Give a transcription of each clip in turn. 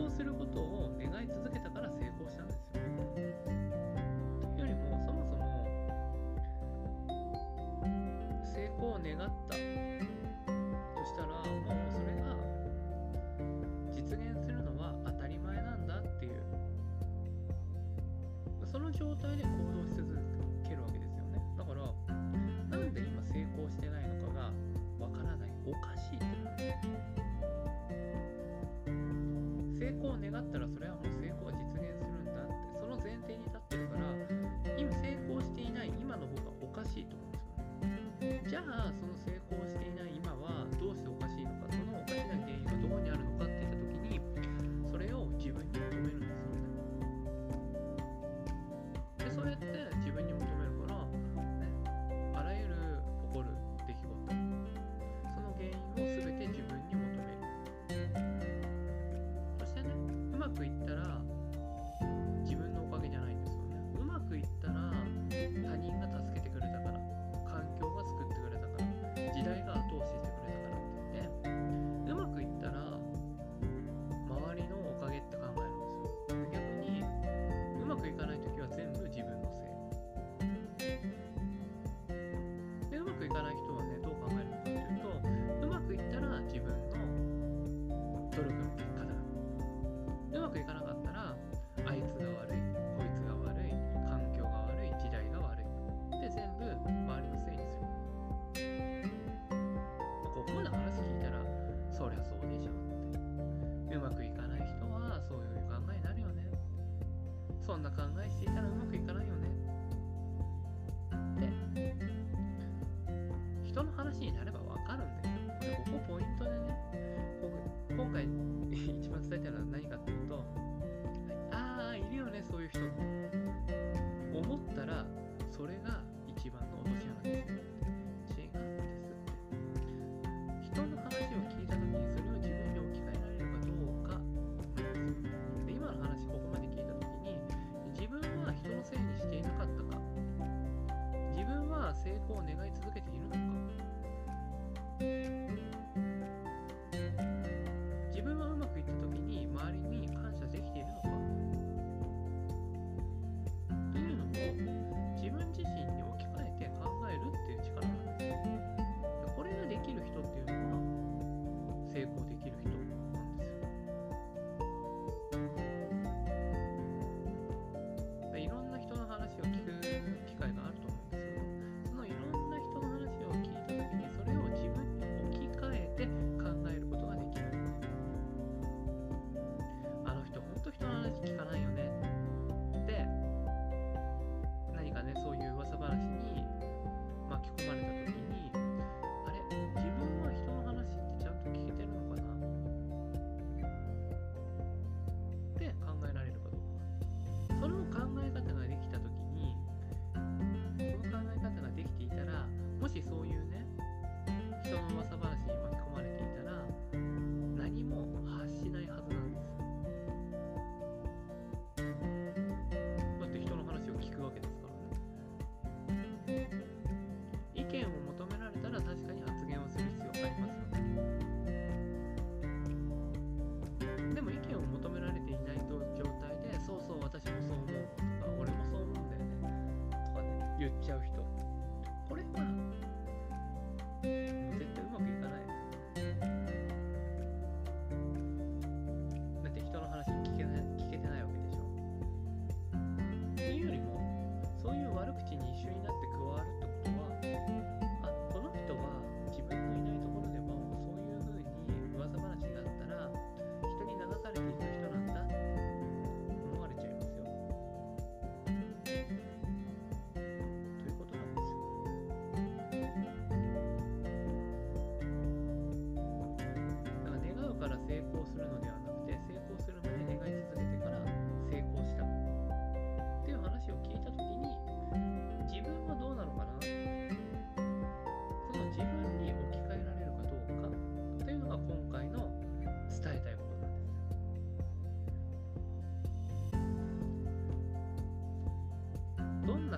功することを願い続けたから成功したんですよ。というよりもそもそも成功を願ったとしたらもうそれが実現するのは当たり前なんだっていうその状態で行動し続けるわけですよね。だからなんで今成功してないのかがわからないおかしいってなる。だったらそれはもう成功は実現するんだって。その前提に立ってるから今成功していない今の僕はおかしいと思うんですよね。じゃあその成功していないんな考えしていたらうまくいかないよね。って人の話になればわかるんだよ。でここポイントでね今回一番伝えたいのは何かっていうとああいるよねそういう人思ったらそれが一番の落とし穴です考え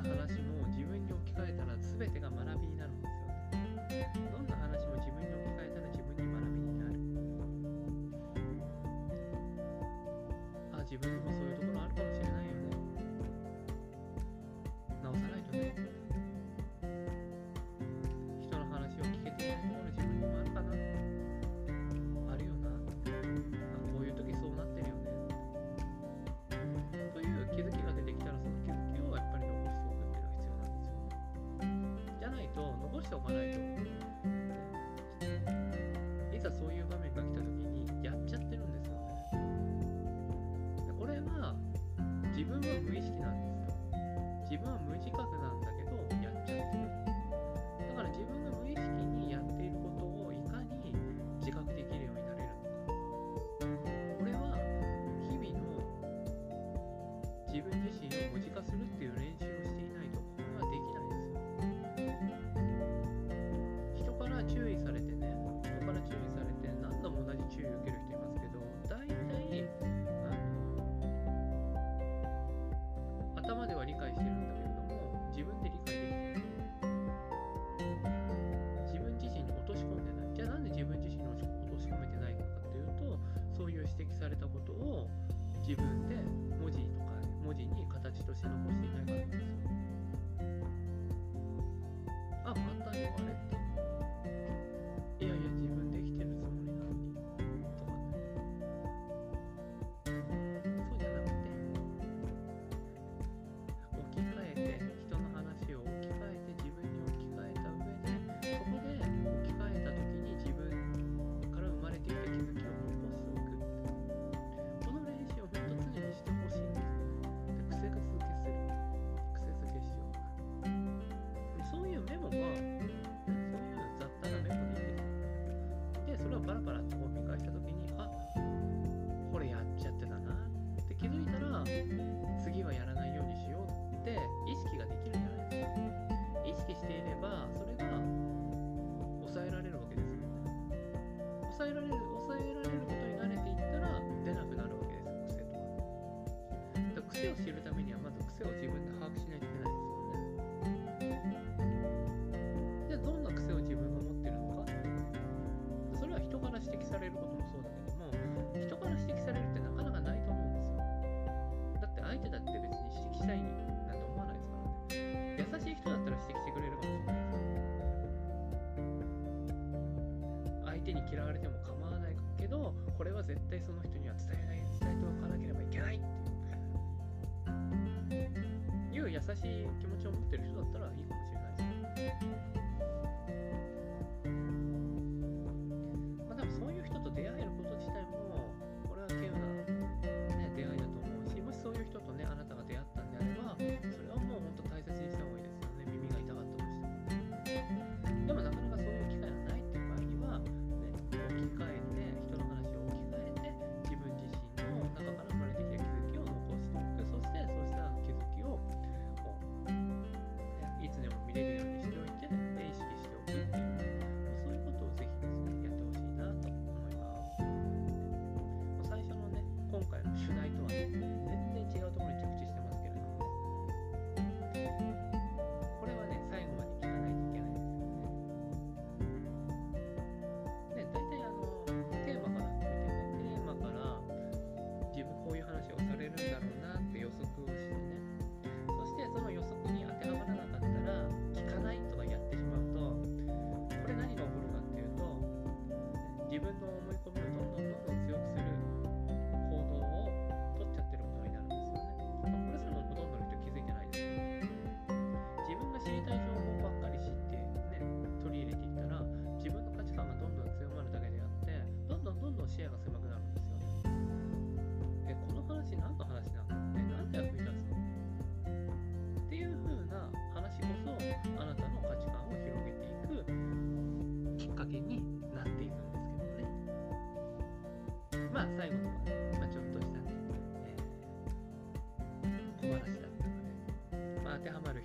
話も自分に置き換えたら全てが学分は無意識なんですよ。自分は無自覚なんだされたことを自分で文字とか、文字に形として残していないかなんですよ。人だったら指摘してくれるかもしれない相手に嫌われても構わないけどこれは絶対その人には伝えない伝えておかなければいけないっていう優しい気持ちを持ってる人だったらいいかもしれないです。最後のね、まあ、ちょっとしたね、えー、小話だったので、まあ、当てはまる